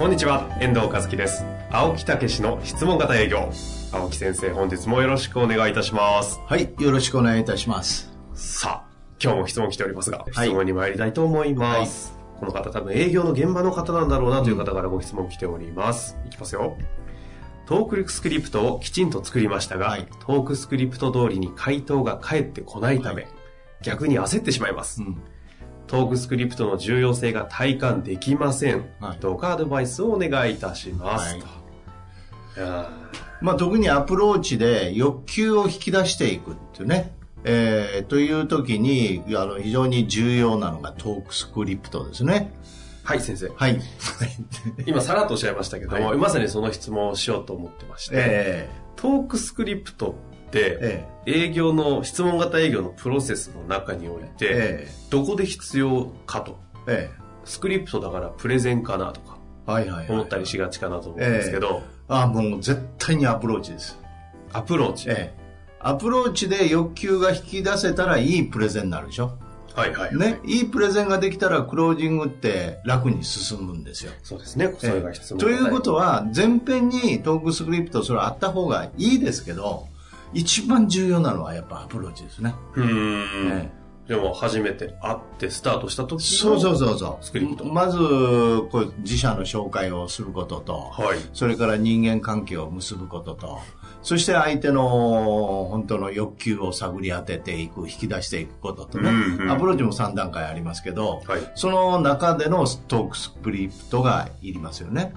こんにちは遠藤和樹です。青木武の質問型営業。青木先生本日もよろしくお願いいたします。はいよろしくお願いいたします。さあ今日も質問来ておりますが、質問に参りたいと思います、はい、この方多分営業の現場の方なんだろうなという方からご質問来ております、いきますよ。トークスクリプトをきちんと作りましたが、はい、トークスクリプト通りに回答が返ってこないため、はい、逆に焦ってしまいます、うんトークスクリプトの重要性が体感できません。はい、どうかアドバイスをお願いいたします。はい、まあ、特にアプローチで欲求を引き出していくっていうね。えー、という時にあの非常に重要なのがトークスクリプトですね。はい、先生。はい。今、さらっとおっしゃいましたけども、はい、まさにその質問をしようと思ってまして、えー、トークスクリプト営業の、質問型営業のプロセスの中において、えー、どこで必要かと、えー、スクリプトだからプレゼンかなとか、はいはい、思ったりしがちかなと思うんですけど、ああ、もう絶対にアプローチです。アプローチ、ええ。アプローチで欲求が引き出せたらいいプレゼンになるでしょ。はいはい、ね、いいプレゼンができたらクロージングって楽に進むんですよ。そうですね。それが質問、ということは、全般にトークスクリプトそれあった方がいいですけど、一番重要なのはやっぱアプローチですね。うん。ねでも初めて会ってスタートした時そうそうそうそうスクリプトまずこう自社の紹介をすることと、はい、それから人間関係を結ぶこととそして相手の本当の欲求を探り当てていく、引き出していくこととね、うんうん、アプローチも3段階ありますけど、はい、その中でのトークスクリプトがいりますよね。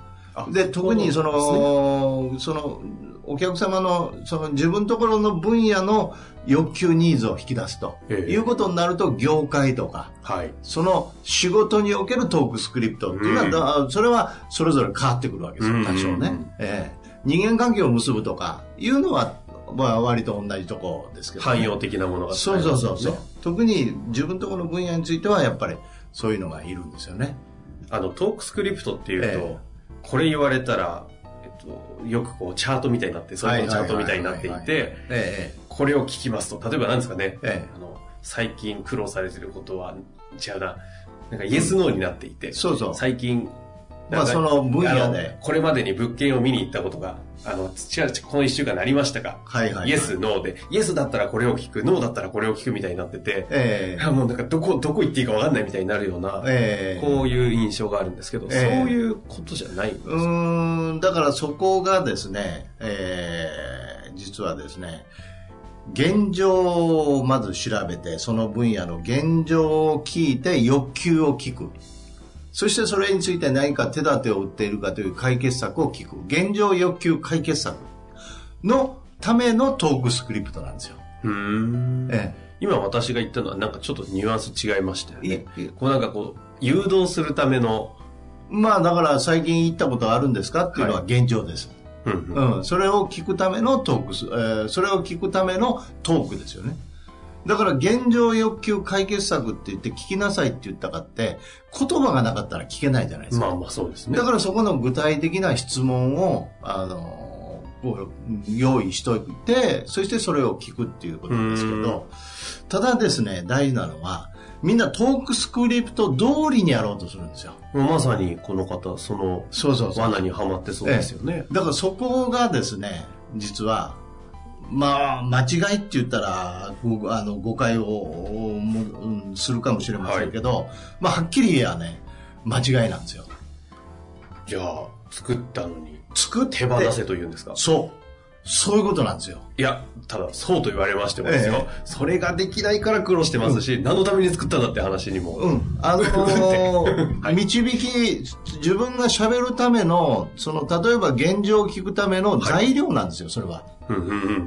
で、特にその、ね、その、お客様の、その自分のところの分野の欲求ニーズを引き出すと、いうことになると、業界とか、はい、その仕事におけるトークスクリプトっていうのは、うん、それはそれぞれ変わってくるわけですよ、多少ね。ええ。人間関係を結ぶとかいうのは、まあ、割と同じとこですけど、ね、汎用的なものが、そうそうそうそう。特に自分のところの分野についてはやっぱりそういうのがいるんですよね。あのトークスクリプトっていうと、ええ、これ言われたら、えっと、よくこうチャートみたいになってそれのチャートみたいになっていてこれを聞きますと。例えば何ですかね、ええ、あの最近苦労されてることは違うな。なんかイエスノーになっていて、そうそう。最近まあその分野で。これまでに物件を見に行ったことが、あの、違う、この一週間なりましたか？はいはい、はい、イエス、ノーで、イエスだったらこれを聞く、ノーだったらこれを聞くみたいになってて、ええ。ー、もうなんかどこ、どこ行っていいかわかんないみたいになるような、ええ。ー、こういう印象があるんですけど、えー、そういうことじゃないんですか？うん、だからそこがですね、ええー、実はですね、現状をまず調べて、その分野の現状を聞いて欲求を聞く。そしてそれについて何か手立てを打っているかという解決策を聞く。現状欲求解決策のためのトークスクリプトなんですよ。うん。ええ今私が言ったのはなんかちょっとニュアンス違いましたよね。こうなんかこう、誘導するための。まあだから最近言ったことあるんですかっていうのは現状です。はい、うん、うん、それを聞くためのトークス、えー、それを聞くためのトークですよね。だから現状欲求解決策って言って聞きなさいって言ったかって、言葉がなかったら聞けないじゃないですか。まあまあそうですね。だからそこの具体的な質問を、あの、用意しといて、そしてそれを聞くっていうことなんですけど、ただですね、大事なのは、みんなトークスクリプト通りにやろうとするんですよ。まさにこの方、その、そうそうそう罠にはまってそうですよね。だからそこがですね、実は、まあ、間違いって言ったら、あの誤解をするかもしれませんけど、はい、まあ、はっきり言えばね、間違いなんですよ。じゃあ、作ったのに、作って手放せというんですか？そう。そういうことなんですよ。いや、ただ、そうと言われましてもですよ、ええ、それができないから苦労してますし、うん、何のために作ったんだって話にも。うん。あのー はい、導き、自分が喋るための、その、例えば現状を聞くための材料なんですよ、それは。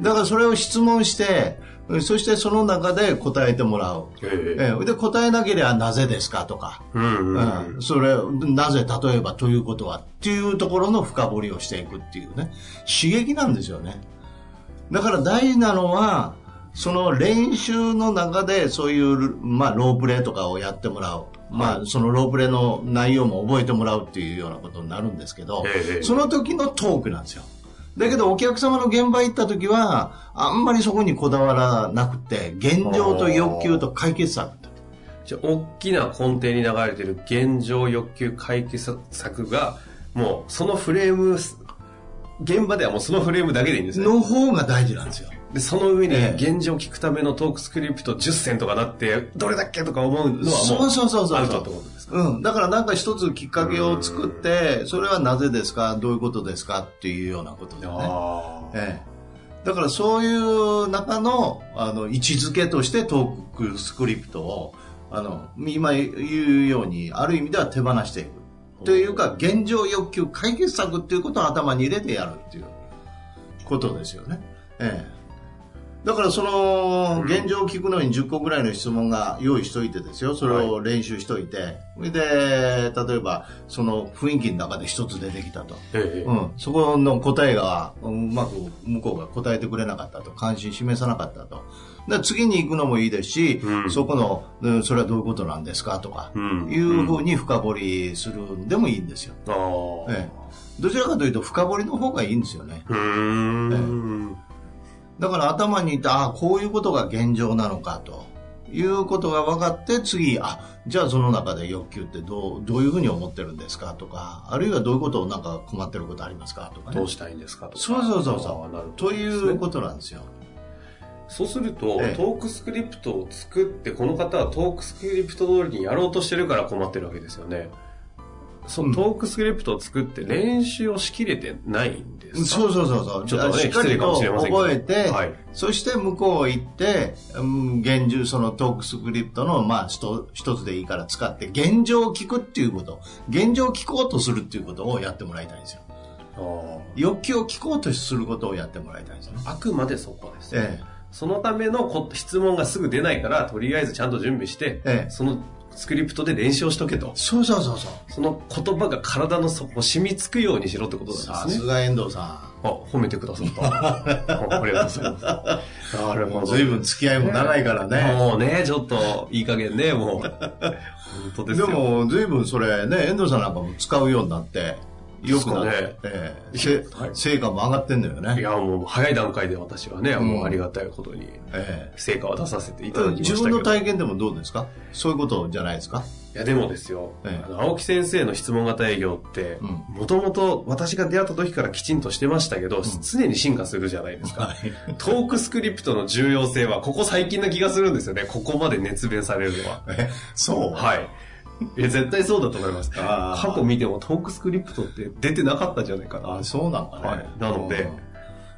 だからそれを質問して、そしてその中で答えてもらう。えー、で、答えなければなぜですかとか、うん。それ、なぜ例えばということはっていうところの深掘りをしていくっていうね、刺激なんですよね。だから大事なのは、その練習の中でそういう、まあ、ロープレーとかをやってもらう。まあ、そのロープレの内容も覚えてもらうっていうようなことになるんですけど、その時のトークなんですよ。だけどお客様の現場行った時は、あんまりそこにこだわらなくて、現状と欲求と解決策。じゃあ、大きな根底に流れてる現状欲求解決策が、もうそのフレーム、現場ではもうそのフレームだけでいいんですね。の方が大事なんですよ。で、その上に現状を聞くためのトークスクリプト10選とかなって、どれだっけとか思うのはもう、そうそうそうそう。アウトってことですか？うん。だからなんか一つきっかけを作って、それはなぜですか？どういうことですか？っていうようなことでね。ええ。だからそういう中の、あの、位置づけとしてトークスクリプトを、あの、今言うように、ある意味では手放していく。というか、現状欲求解決策っていうことを頭に入れてやるっていうことですよね。ええ。だからその現状を聞くのに10個ぐらいの質問が用意しといてですよ。それを練習しといて、はい、で例えばその雰囲気の中で一つ出てきたと、ええ、うん、そこの答えがうまく向こうが答えてくれなかったと。関心示さなかったとで次に行くのもいいですし、うん、そこのそれはどういうことなんですかとか、うん、いうふうに深掘りするんでもいいんですよ、ええ、どちらかというと深掘りの方がいいんですよね。ええ。だから頭にいて、ああ、こういうことが現状なのかと。いうことが分かって次あじゃあその中で欲求ってどうどういうふうに思ってるんですかとかあるいはどういうことをなんか困ってることありますかとか、ね、どうしたいんですかとか。そうそうそうそう。ということなんですよそうすると、ええ、トークスクリプトを作ってこの方はトークスクリプト通りにやろうとしてるから困ってるわけですよね。そのトークスクリプトを作って練習をしきれてないんですか、うん、そうそうそうそう。ちょっとね、しれません覚えて、はい、そして向こう行って、うん、現状そのトークスクリプトの、まあ、一つでいいから使って、現状を聞くっていうこと、現状を聞こうとするっていうことをやってもらいたいんですよ。欲求を聞こうとすることをやってもらいたいんですよ、ね。あくまでそこです、ね。ええそのための質問がすぐ出ないから、とりあえずちゃんと準備して、ええ、そのスクリプトで練習をしとけと。そうそうそうそう。その言葉が体の底、染みつくようにしろってことなんですね。さすが遠藤さん。あ、褒めてくださった。ありがとうございます。あれもう随分付き合いも長いからね。もうね、ちょっといい加減ね、もう。本当ですよ。でも随分それね、遠藤さんなんかも使うようになって、よくなって、えー、成果も上がってんだよね。いや、もう早い段階で私はね、うん、もうありがたいことに、成果を出させていただきました自分の体験でもどうですか？そういうことじゃないですか？いや、でもですよ、ええ、あの青木先生の質問型営業って、もともと私が出会った時からきちんとしてましたけど、うん、常に進化するじゃないですか、はい、トークスクリプトの重要性は、ここ最近な気がするんですよね。ここまで熱弁されるのは。え、そう？はい。いや、絶対そうだと思います。過去見てもトークスクリプトって出てなかったんじゃないかな。あ、そうなんだね。はい。なので、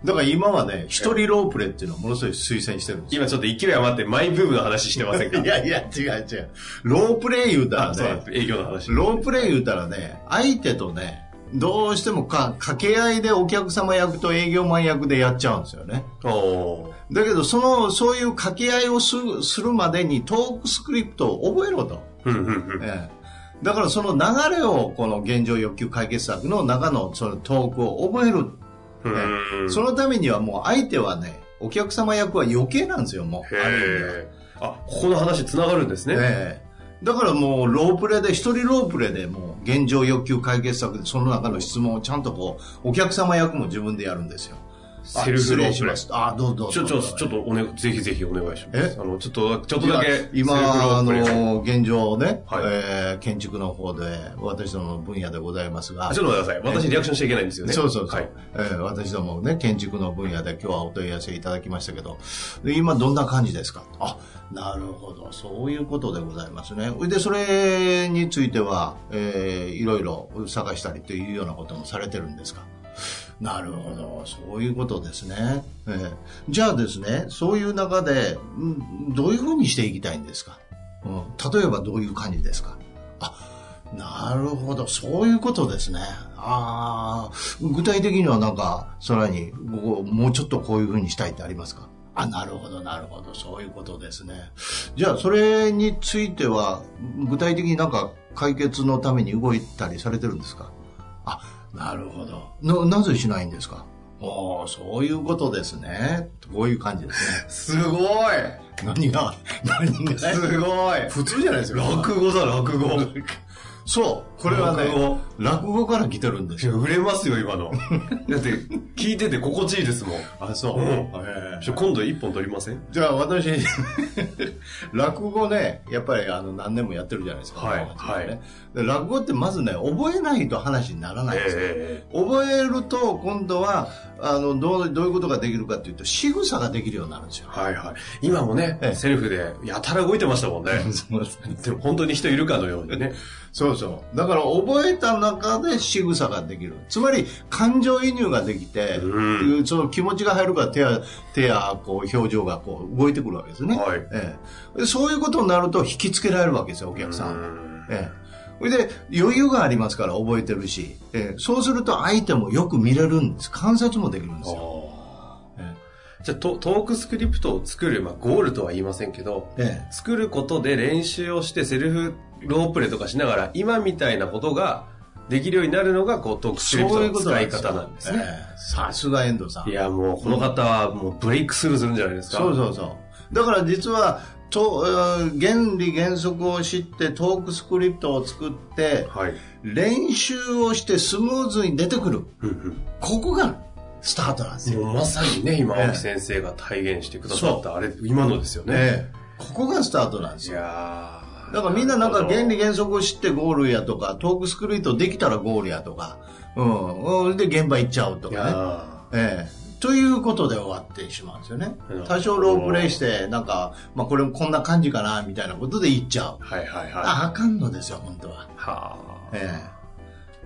だから今はね、一人ロープレっていうのをものすごい推薦してるんです今ちょっと勢い余ってマイブームの話してませんか？いやいや、違う違う。ロープレイ言うたらね、営業の話。ロープレイ言うたらね、相手とね、どうしてもか掛け合いでお客様役と営業マン役でやっちゃうんですよね。だけど、その、そういう掛け合いをするするまでにトークスクリプトを覚えろと。ええ。だからその流れをこの現状欲求解決策の中のそのトークを覚える、ね、そのためにはもう相手はねお客様役は余計なんですよもう。ある意味あここの話つながるんですね。だからもうロープレで一人ロープレでもう現状欲求解決策でその中の質問をちゃんとこうお客様役も自分でやるんですよセルフロープレイ。あ、どうぞ。ちょ、ちょ、ちょっとおね、ぜひぜひお願いします。え？あの、ちょっと、ちょっとだけ。今、あの、現状ね、はい、えー、建築の方で、私どもの分野でございますが。ちょっと待ってください。私リアクションしちゃいけないんですよね。そうそうそう。はい、えー、私どもね、建築の分野で今日はお問い合わせいただきましたけど、今どんな感じですか？あ、なるほど。そういうことでございますね。で、それについては、えー、いろいろ探したりというようなこともされてるんですか？なるほど、そういうことですね。えー、じゃあですね、そういう中で、んどういうふうにしていきたいんですか、うん、例えばどういう感じですか？あ、なるほど。そういうことですね。ああ、具体的にはなんか、さらに、もうちょっとこういうふうにしたいってありますか？あ、なるほど、なるほど。そういうことですね。じゃあ、それについては、具体的になんか解決のために動いたりされてるんですか？あ、なるほど。な、なぜしないんですか？おそういうことですね。こういう感じですね。すごい何が？何が？すごい普通じゃないですか。落語だ、落語。そう。これはね、落語から来てるんですよ。売れますよ、今の。だって、聞いてて心地いいですもん。あ、そう。うん、えー、今度一本取りません？じゃあ私、落語ね、やっぱりあの何年もやってるじゃないですか。はい。ね、はい、落語ってまずね、覚えないと話にならないですよ。えー、覚えると、今度は、あの、どう、どういうことができるかっていうと、仕草ができるようになるんですよ。はいはい。今もね、えー、セルフでやたら動いてましたもんね。そうですね。でも本当に人いるかのようにね。そうそう。だから覚えた中で仕草ができる。つまり感情移入ができて、うん、その気持ちが入るから手や、手やこう表情がこう動いてくるわけですね。はい、ええ、そういうことになると引きつけられるわけですよ、お客さんは。ええそれで余裕がありますから覚えてるし、えー、そうすると相手もよく見れるんです。観察もできるんですよ。じゃあトークスクリプトを作る、まあ、ゴールとは言いませんけど、ええ、作ることで練習をしてセルフロープレとかしながら今みたいなことができるようになるのがこうトークスクリプトの使い方なんですね。さすが遠藤さん。いやもうこの方はもうブレイクスルーするんじゃないですか。そうそうそう。だから実はと原理原則を知ってトークスクリプトを作って、はい、練習をしてスムーズに出てくる。ここがスタートなんですよ。まさにね、今、青木先生が体現してくださった、あれ、今のですよね。ここがスタートなんですよ。いやだからみんななんか原理原則を知ってゴールやとか、トークスクリートできたらゴールやとか、うん。で、現場行っちゃうとかね。ええということで終わってしまうんですよね。多少ロープレイして、なんか、まあこれこんな感じかな、みたいなことで行っちゃう。はいはいはい。あ、あかんのですよ、本当は。はあ。ええ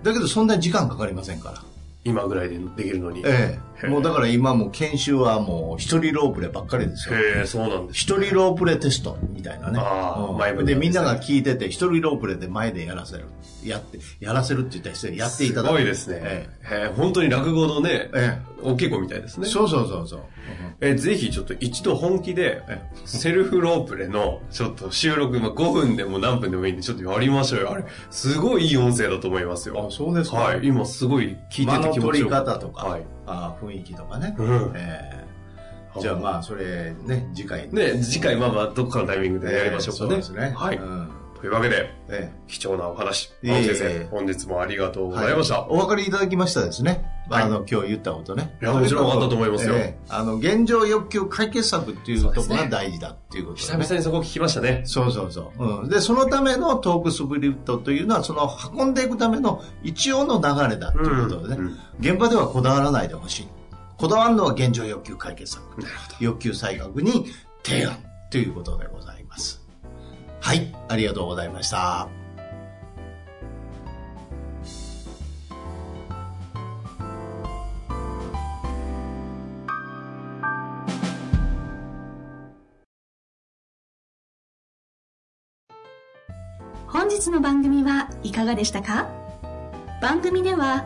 だけどそんなに時間かかりませんから。今ぐらいでできるのに。ええ。もうだから今も研修はもう一人ロープレばっかりですよ。へえ、そうなんです、一人ロープレテストみたいなね。ああ、前でみんなが聞いてて、一人ロープレで前でやらせる。やって、やらせるって言ったら失礼、やっていただく。すごいですね。ええ、本当に落語のね、ええ、お稽古みたいですね。そうそうそうそう。えぜひちょっと一度本気で、セルフロープレの、ちょっと収録、まあ、5分でも何分でもいいんで、ちょっとやりましょうよ。あれ、すごいいい音声だと思いますよ。あ、そうですかはい。今すごい聞いてて気持ちよ取り方とか、はい、あ雰囲気とかね。うん、えー、じゃあまあ、それね、次回ね。次回まあまあ、どっかのタイミングでやりましょうかね。そうですね。はい。うんというわけで、ええ、貴重なお話、青先生、本日もありがとうございました。お分かりいただきましたですね。あの、今日言ったことね。いや、もちろん分かったと思いますよ。あの、現状欲求解決策っていうところが大事だっていうこと、久々にそこ聞きましたね。そうそうそう。うん。で、そのためのトークスプリットというのは、その運んでいくための一応の流れだっていうことでね。現場ではこだわらないでほしい。こだわるのは現状欲求解決策。欲求再確に提案ということでございます。はい、ありがとうございました。本日の番組はいかがでしたか？番組では